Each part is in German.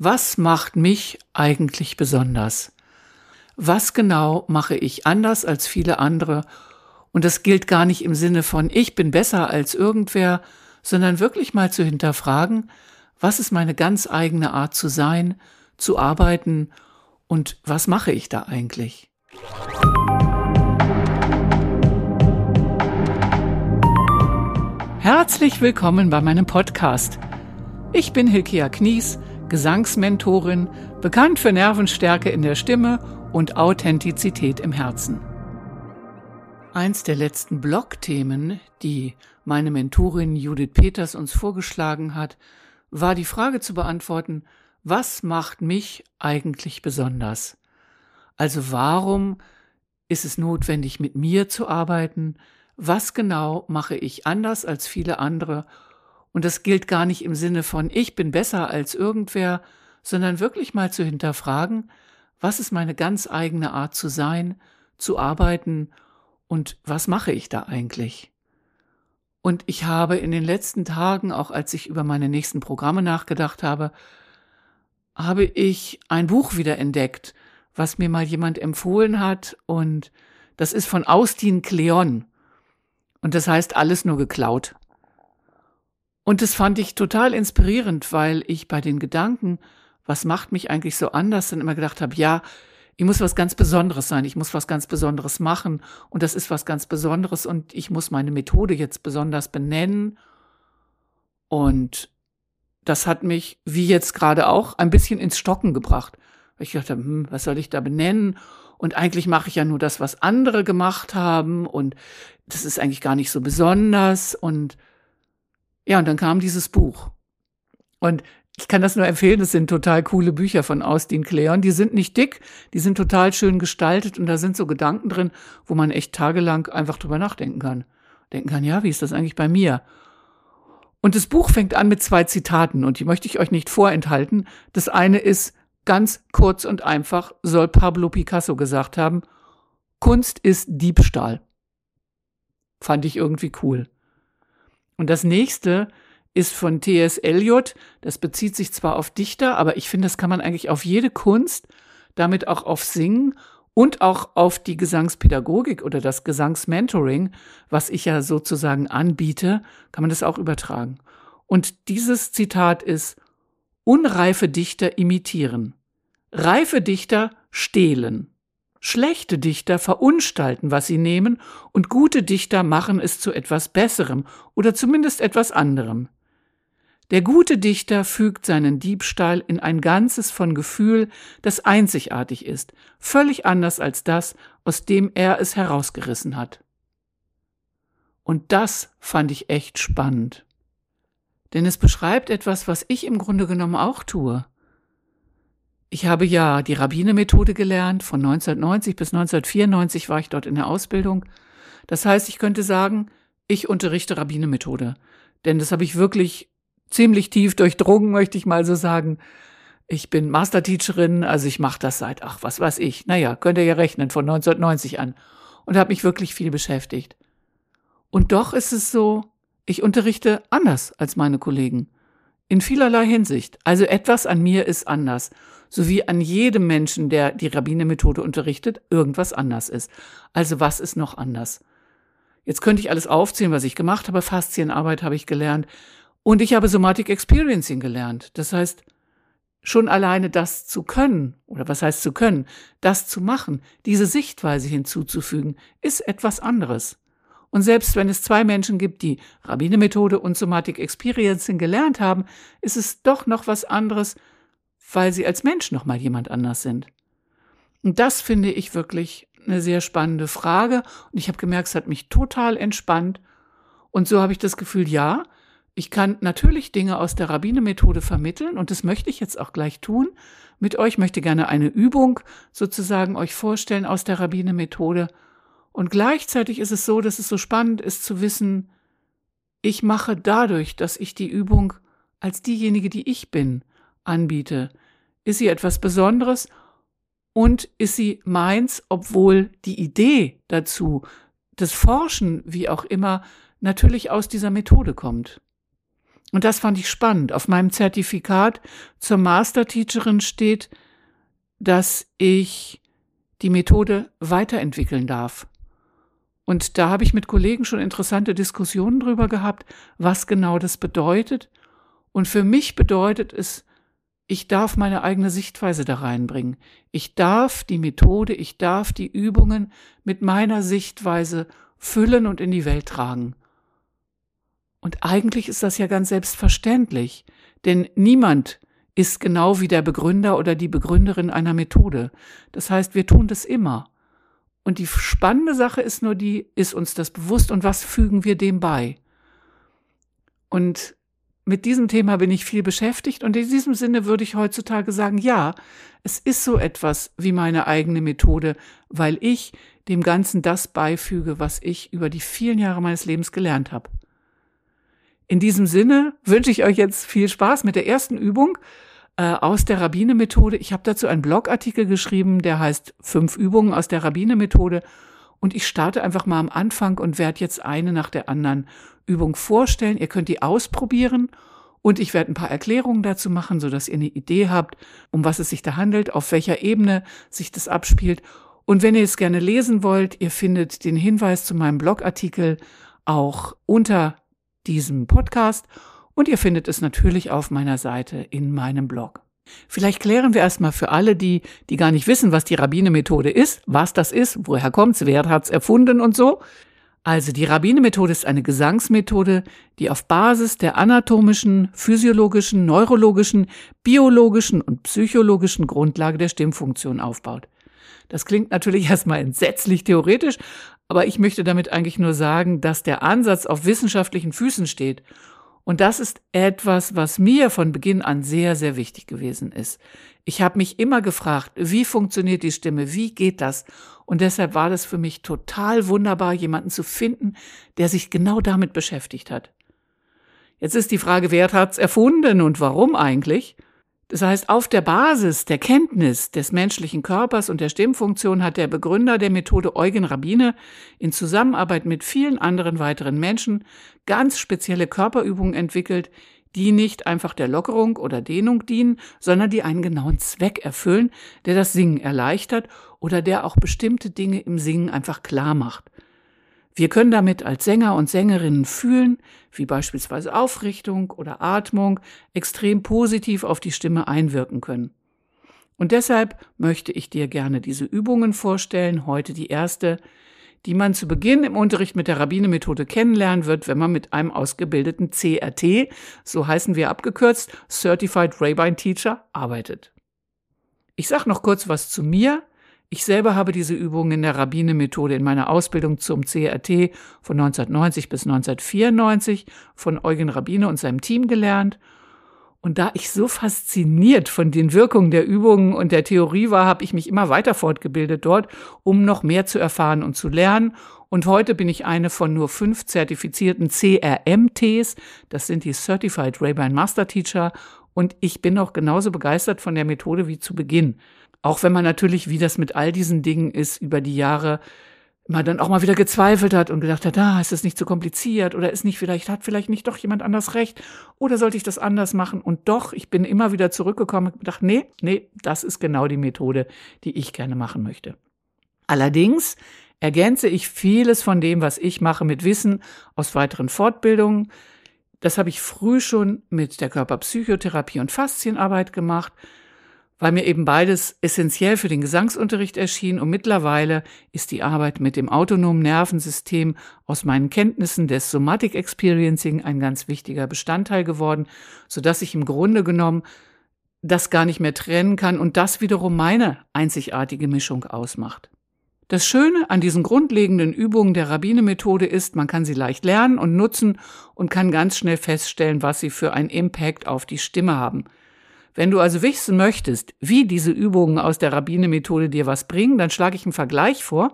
Was macht mich eigentlich besonders? Was genau mache ich anders als viele andere? Und das gilt gar nicht im Sinne von ich bin besser als irgendwer, sondern wirklich mal zu hinterfragen, was ist meine ganz eigene Art zu sein, zu arbeiten und was mache ich da eigentlich? Herzlich willkommen bei meinem Podcast. Ich bin Hilkia Knies Gesangsmentorin, bekannt für Nervenstärke in der Stimme und Authentizität im Herzen. Eins der letzten Blogthemen, die meine Mentorin Judith Peters uns vorgeschlagen hat, war die Frage zu beantworten, was macht mich eigentlich besonders? Also warum ist es notwendig, mit mir zu arbeiten? Was genau mache ich anders als viele andere und das gilt gar nicht im Sinne von ich bin besser als irgendwer, sondern wirklich mal zu hinterfragen, was ist meine ganz eigene Art zu sein, zu arbeiten und was mache ich da eigentlich? Und ich habe in den letzten Tagen, auch als ich über meine nächsten Programme nachgedacht habe, habe ich ein Buch wieder entdeckt, was mir mal jemand empfohlen hat und das ist von Austin Kleon und das heißt alles nur geklaut. Und das fand ich total inspirierend, weil ich bei den Gedanken, was macht mich eigentlich so anders, dann immer gedacht habe, ja, ich muss was ganz Besonderes sein, ich muss was ganz Besonderes machen und das ist was ganz Besonderes und ich muss meine Methode jetzt besonders benennen. Und das hat mich, wie jetzt gerade auch, ein bisschen ins Stocken gebracht. Ich dachte, hm, was soll ich da benennen? Und eigentlich mache ich ja nur das, was andere gemacht haben und das ist eigentlich gar nicht so besonders und ja, und dann kam dieses Buch. Und ich kann das nur empfehlen, das sind total coole Bücher von Austin Kleon. Die sind nicht dick, die sind total schön gestaltet und da sind so Gedanken drin, wo man echt tagelang einfach drüber nachdenken kann. Denken kann, ja, wie ist das eigentlich bei mir? Und das Buch fängt an mit zwei Zitaten und die möchte ich euch nicht vorenthalten. Das eine ist ganz kurz und einfach, soll Pablo Picasso gesagt haben, Kunst ist Diebstahl. Fand ich irgendwie cool. Und das nächste ist von T.S. Eliot. Das bezieht sich zwar auf Dichter, aber ich finde, das kann man eigentlich auf jede Kunst, damit auch auf Singen und auch auf die Gesangspädagogik oder das Gesangsmentoring, was ich ja sozusagen anbiete, kann man das auch übertragen. Und dieses Zitat ist, unreife Dichter imitieren, reife Dichter stehlen. Schlechte Dichter verunstalten, was sie nehmen, und gute Dichter machen es zu etwas Besserem oder zumindest etwas anderem. Der gute Dichter fügt seinen Diebstahl in ein Ganzes von Gefühl, das einzigartig ist, völlig anders als das, aus dem er es herausgerissen hat. Und das fand ich echt spannend. Denn es beschreibt etwas, was ich im Grunde genommen auch tue. Ich habe ja die Rabbinemethode gelernt. Von 1990 bis 1994 war ich dort in der Ausbildung. Das heißt, ich könnte sagen, ich unterrichte Rabbinemethode. Denn das habe ich wirklich ziemlich tief durchdrungen, möchte ich mal so sagen. Ich bin Masterteacherin, also ich mache das seit, ach, was weiß ich, naja, könnt ihr ja rechnen, von 1990 an. Und habe mich wirklich viel beschäftigt. Und doch ist es so, ich unterrichte anders als meine Kollegen. In vielerlei Hinsicht. Also etwas an mir ist anders so wie an jedem Menschen, der die Rabbinemethode unterrichtet, irgendwas anders ist. Also was ist noch anders? Jetzt könnte ich alles aufzählen, was ich gemacht habe. Faszienarbeit habe ich gelernt. Und ich habe Somatic Experiencing gelernt. Das heißt, schon alleine das zu können, oder was heißt zu können, das zu machen, diese Sichtweise hinzuzufügen, ist etwas anderes. Und selbst wenn es zwei Menschen gibt, die Rabbinemethode und Somatic Experiencing gelernt haben, ist es doch noch was anderes, weil sie als Mensch nochmal jemand anders sind. Und das finde ich wirklich eine sehr spannende Frage. Und ich habe gemerkt, es hat mich total entspannt. Und so habe ich das Gefühl, ja, ich kann natürlich Dinge aus der Rabbinemethode vermitteln und das möchte ich jetzt auch gleich tun. Mit euch möchte gerne eine Übung sozusagen euch vorstellen aus der Rabbinemethode. Und gleichzeitig ist es so, dass es so spannend ist zu wissen, ich mache dadurch, dass ich die Übung als diejenige, die ich bin, anbiete. Ist sie etwas Besonderes und ist sie meins, obwohl die Idee dazu, das Forschen, wie auch immer, natürlich aus dieser Methode kommt. Und das fand ich spannend. Auf meinem Zertifikat zur Masterteacherin steht, dass ich die Methode weiterentwickeln darf. Und da habe ich mit Kollegen schon interessante Diskussionen drüber gehabt, was genau das bedeutet. Und für mich bedeutet es, ich darf meine eigene Sichtweise da reinbringen. Ich darf die Methode, ich darf die Übungen mit meiner Sichtweise füllen und in die Welt tragen. Und eigentlich ist das ja ganz selbstverständlich, denn niemand ist genau wie der Begründer oder die Begründerin einer Methode. Das heißt, wir tun das immer. Und die spannende Sache ist nur die, ist uns das bewusst und was fügen wir dem bei? Und mit diesem Thema bin ich viel beschäftigt und in diesem Sinne würde ich heutzutage sagen, ja, es ist so etwas wie meine eigene Methode, weil ich dem Ganzen das beifüge, was ich über die vielen Jahre meines Lebens gelernt habe. In diesem Sinne wünsche ich euch jetzt viel Spaß mit der ersten Übung äh, aus der Rabbine-Methode. Ich habe dazu einen Blogartikel geschrieben, der heißt Fünf Übungen aus der Rabbine-Methode. Und ich starte einfach mal am Anfang und werde jetzt eine nach der anderen Übung vorstellen. Ihr könnt die ausprobieren und ich werde ein paar Erklärungen dazu machen, so dass ihr eine Idee habt, um was es sich da handelt, auf welcher Ebene sich das abspielt. Und wenn ihr es gerne lesen wollt, ihr findet den Hinweis zu meinem Blogartikel auch unter diesem Podcast. Und ihr findet es natürlich auf meiner Seite in meinem Blog. Vielleicht klären wir erstmal für alle, die, die gar nicht wissen, was die Rabbine-Methode ist, was das ist, woher kommt's, wer hat's erfunden und so. Also die Rabbine-Methode ist eine Gesangsmethode, die auf Basis der anatomischen, physiologischen, neurologischen, biologischen und psychologischen Grundlage der Stimmfunktion aufbaut. Das klingt natürlich erstmal entsetzlich theoretisch, aber ich möchte damit eigentlich nur sagen, dass der Ansatz auf wissenschaftlichen Füßen steht und das ist etwas, was mir von Beginn an sehr, sehr wichtig gewesen ist. Ich habe mich immer gefragt, wie funktioniert die Stimme, wie geht das? Und deshalb war das für mich total wunderbar, jemanden zu finden, der sich genau damit beschäftigt hat. Jetzt ist die Frage, wer hat's erfunden und warum eigentlich? Das heißt, auf der Basis der Kenntnis des menschlichen Körpers und der Stimmfunktion hat der Begründer der Methode Eugen Rabbine in Zusammenarbeit mit vielen anderen weiteren Menschen ganz spezielle Körperübungen entwickelt, die nicht einfach der Lockerung oder Dehnung dienen, sondern die einen genauen Zweck erfüllen, der das Singen erleichtert oder der auch bestimmte Dinge im Singen einfach klar macht. Wir können damit als Sänger und Sängerinnen fühlen, wie beispielsweise Aufrichtung oder Atmung extrem positiv auf die Stimme einwirken können. Und deshalb möchte ich dir gerne diese Übungen vorstellen. Heute die erste, die man zu Beginn im Unterricht mit der Rabbine-Methode kennenlernen wird, wenn man mit einem ausgebildeten CRT, so heißen wir abgekürzt, Certified Rabbine Teacher, arbeitet. Ich sage noch kurz was zu mir. Ich selber habe diese Übungen in der Rabbine-Methode in meiner Ausbildung zum CRT von 1990 bis 1994 von Eugen Rabbine und seinem Team gelernt. Und da ich so fasziniert von den Wirkungen der Übungen und der Theorie war, habe ich mich immer weiter fortgebildet dort, um noch mehr zu erfahren und zu lernen. Und heute bin ich eine von nur fünf zertifizierten CRMTs. Das sind die Certified Rabbine Master Teacher. Und ich bin auch genauso begeistert von der Methode wie zu Beginn. Auch wenn man natürlich, wie das mit all diesen Dingen ist, über die Jahre man dann auch mal wieder gezweifelt hat und gedacht hat, ah, ist das nicht zu kompliziert oder ist nicht vielleicht, hat vielleicht nicht doch jemand anders recht oder sollte ich das anders machen? Und doch, ich bin immer wieder zurückgekommen und gedacht, nee, nee, das ist genau die Methode, die ich gerne machen möchte. Allerdings ergänze ich vieles von dem, was ich mache, mit Wissen aus weiteren Fortbildungen. Das habe ich früh schon mit der Körperpsychotherapie und Faszienarbeit gemacht weil mir eben beides essentiell für den Gesangsunterricht erschien und mittlerweile ist die Arbeit mit dem autonomen Nervensystem aus meinen Kenntnissen des Somatic Experiencing ein ganz wichtiger Bestandteil geworden, so dass ich im Grunde genommen das gar nicht mehr trennen kann und das wiederum meine einzigartige Mischung ausmacht. Das Schöne an diesen grundlegenden Übungen der Rabbine-Methode ist, man kann sie leicht lernen und nutzen und kann ganz schnell feststellen, was sie für einen Impact auf die Stimme haben. Wenn du also wissen möchtest, wie diese Übungen aus der Rabbine-Methode dir was bringen, dann schlage ich einen Vergleich vor.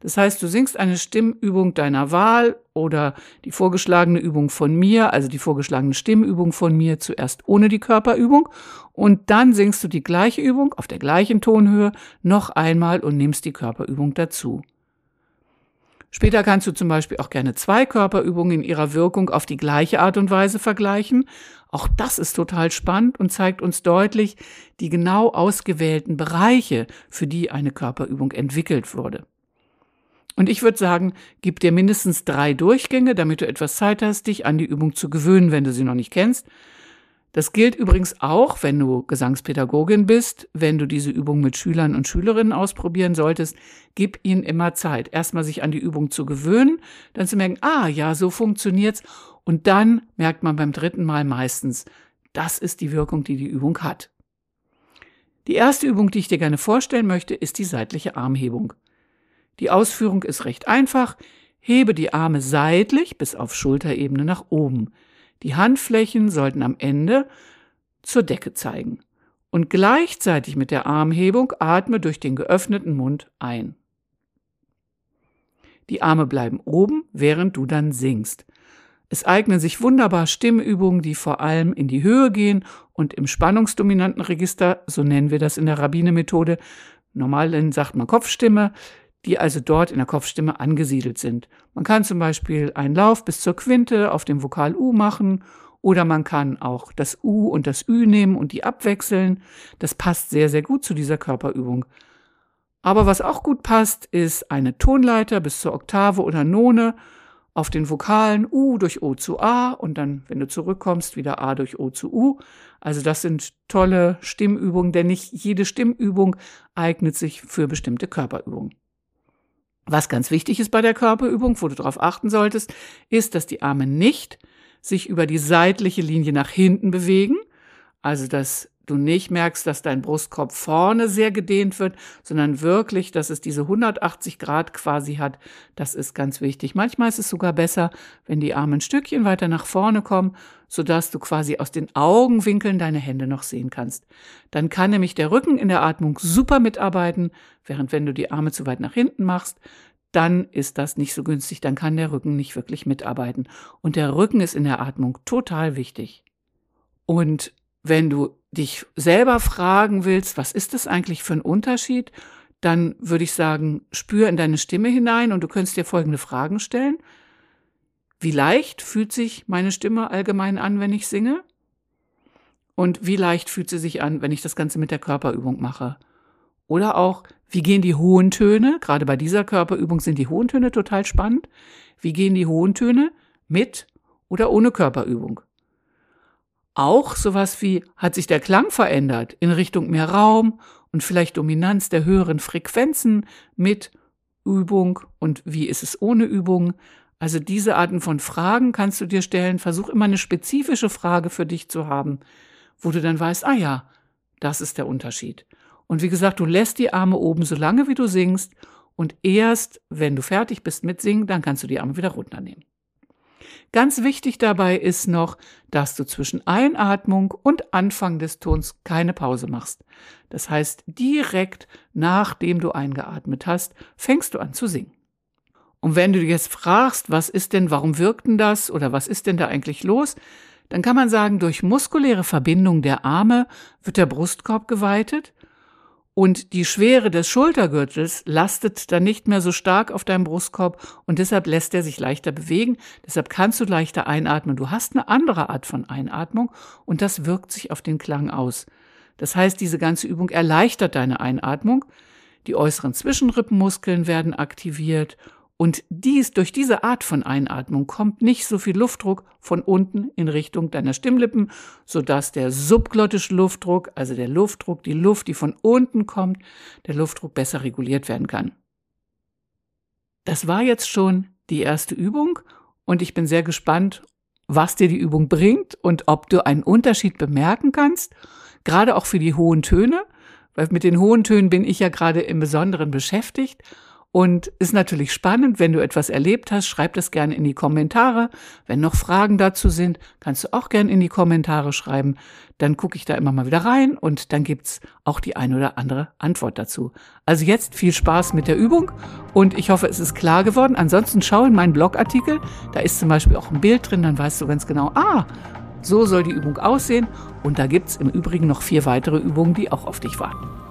Das heißt, du singst eine Stimmübung deiner Wahl oder die vorgeschlagene Übung von mir, also die vorgeschlagene Stimmübung von mir zuerst ohne die Körperübung und dann singst du die gleiche Übung auf der gleichen Tonhöhe noch einmal und nimmst die Körperübung dazu. Später kannst du zum Beispiel auch gerne zwei Körperübungen in ihrer Wirkung auf die gleiche Art und Weise vergleichen. Auch das ist total spannend und zeigt uns deutlich die genau ausgewählten Bereiche, für die eine Körperübung entwickelt wurde. Und ich würde sagen, gib dir mindestens drei Durchgänge, damit du etwas Zeit hast, dich an die Übung zu gewöhnen, wenn du sie noch nicht kennst. Das gilt übrigens auch, wenn du Gesangspädagogin bist, wenn du diese Übung mit Schülern und Schülerinnen ausprobieren solltest, gib ihnen immer Zeit, erstmal sich an die Übung zu gewöhnen, dann zu merken, ah ja, so funktioniert's und dann merkt man beim dritten Mal meistens, das ist die Wirkung, die die Übung hat. Die erste Übung, die ich dir gerne vorstellen möchte, ist die seitliche Armhebung. Die Ausführung ist recht einfach. Hebe die Arme seitlich bis auf Schulterebene nach oben. Die Handflächen sollten am Ende zur Decke zeigen. Und gleichzeitig mit der Armhebung atme durch den geöffneten Mund ein. Die Arme bleiben oben, während du dann singst. Es eignen sich wunderbar Stimmübungen, die vor allem in die Höhe gehen und im spannungsdominanten Register, so nennen wir das in der Rabbine-Methode, normal sagt man Kopfstimme, die also dort in der Kopfstimme angesiedelt sind. Man kann zum Beispiel einen Lauf bis zur Quinte auf dem Vokal U machen oder man kann auch das U und das Ü nehmen und die abwechseln. Das passt sehr, sehr gut zu dieser Körperübung. Aber was auch gut passt, ist eine Tonleiter bis zur Oktave oder None auf den Vokalen U durch O zu A und dann, wenn du zurückkommst, wieder A durch O zu U. Also das sind tolle Stimmübungen, denn nicht jede Stimmübung eignet sich für bestimmte Körperübungen. Was ganz wichtig ist bei der Körperübung, wo du darauf achten solltest, ist, dass die Arme nicht sich über die seitliche Linie nach hinten bewegen, also dass du nicht merkst, dass dein Brustkorb vorne sehr gedehnt wird, sondern wirklich, dass es diese 180 Grad quasi hat. Das ist ganz wichtig. Manchmal ist es sogar besser, wenn die Arme ein Stückchen weiter nach vorne kommen, sodass du quasi aus den Augenwinkeln deine Hände noch sehen kannst. Dann kann nämlich der Rücken in der Atmung super mitarbeiten, während wenn du die Arme zu weit nach hinten machst, dann ist das nicht so günstig, dann kann der Rücken nicht wirklich mitarbeiten. Und der Rücken ist in der Atmung total wichtig. Und wenn du dich selber fragen willst, was ist das eigentlich für ein Unterschied, dann würde ich sagen, spür in deine Stimme hinein und du könntest dir folgende Fragen stellen. Wie leicht fühlt sich meine Stimme allgemein an, wenn ich singe? Und wie leicht fühlt sie sich an, wenn ich das Ganze mit der Körperübung mache? Oder auch, wie gehen die hohen Töne? Gerade bei dieser Körperübung sind die hohen Töne total spannend. Wie gehen die hohen Töne mit oder ohne Körperübung? Auch sowas wie, hat sich der Klang verändert in Richtung mehr Raum und vielleicht Dominanz der höheren Frequenzen mit Übung und wie ist es ohne Übung? Also diese Arten von Fragen kannst du dir stellen. Versuch immer eine spezifische Frage für dich zu haben, wo du dann weißt, ah ja, das ist der Unterschied. Und wie gesagt, du lässt die Arme oben so lange, wie du singst. Und erst, wenn du fertig bist mit Singen, dann kannst du die Arme wieder runternehmen. Ganz wichtig dabei ist noch, dass du zwischen Einatmung und Anfang des Tons keine Pause machst. Das heißt, direkt nachdem du eingeatmet hast, fängst du an zu singen. Und wenn du dir jetzt fragst, was ist denn, warum wirkt denn das oder was ist denn da eigentlich los, dann kann man sagen, durch muskuläre Verbindung der Arme wird der Brustkorb geweitet und die Schwere des Schultergürtels lastet dann nicht mehr so stark auf deinem Brustkorb und deshalb lässt er sich leichter bewegen. Deshalb kannst du leichter einatmen. Du hast eine andere Art von Einatmung und das wirkt sich auf den Klang aus. Das heißt, diese ganze Übung erleichtert deine Einatmung. Die äußeren Zwischenrippenmuskeln werden aktiviert und dies, durch diese Art von Einatmung kommt nicht so viel Luftdruck von unten in Richtung deiner Stimmlippen, sodass der subglottische Luftdruck, also der Luftdruck, die Luft, die von unten kommt, der Luftdruck besser reguliert werden kann. Das war jetzt schon die erste Übung und ich bin sehr gespannt, was dir die Übung bringt und ob du einen Unterschied bemerken kannst, gerade auch für die hohen Töne, weil mit den hohen Tönen bin ich ja gerade im Besonderen beschäftigt und ist natürlich spannend, wenn du etwas erlebt hast, schreib das gerne in die Kommentare. Wenn noch Fragen dazu sind, kannst du auch gerne in die Kommentare schreiben. Dann gucke ich da immer mal wieder rein und dann gibt's auch die ein oder andere Antwort dazu. Also jetzt viel Spaß mit der Übung und ich hoffe, es ist klar geworden. Ansonsten schau in meinen Blogartikel, da ist zum Beispiel auch ein Bild drin, dann weißt du ganz genau, ah, so soll die Übung aussehen. Und da gibt's im Übrigen noch vier weitere Übungen, die auch auf dich warten.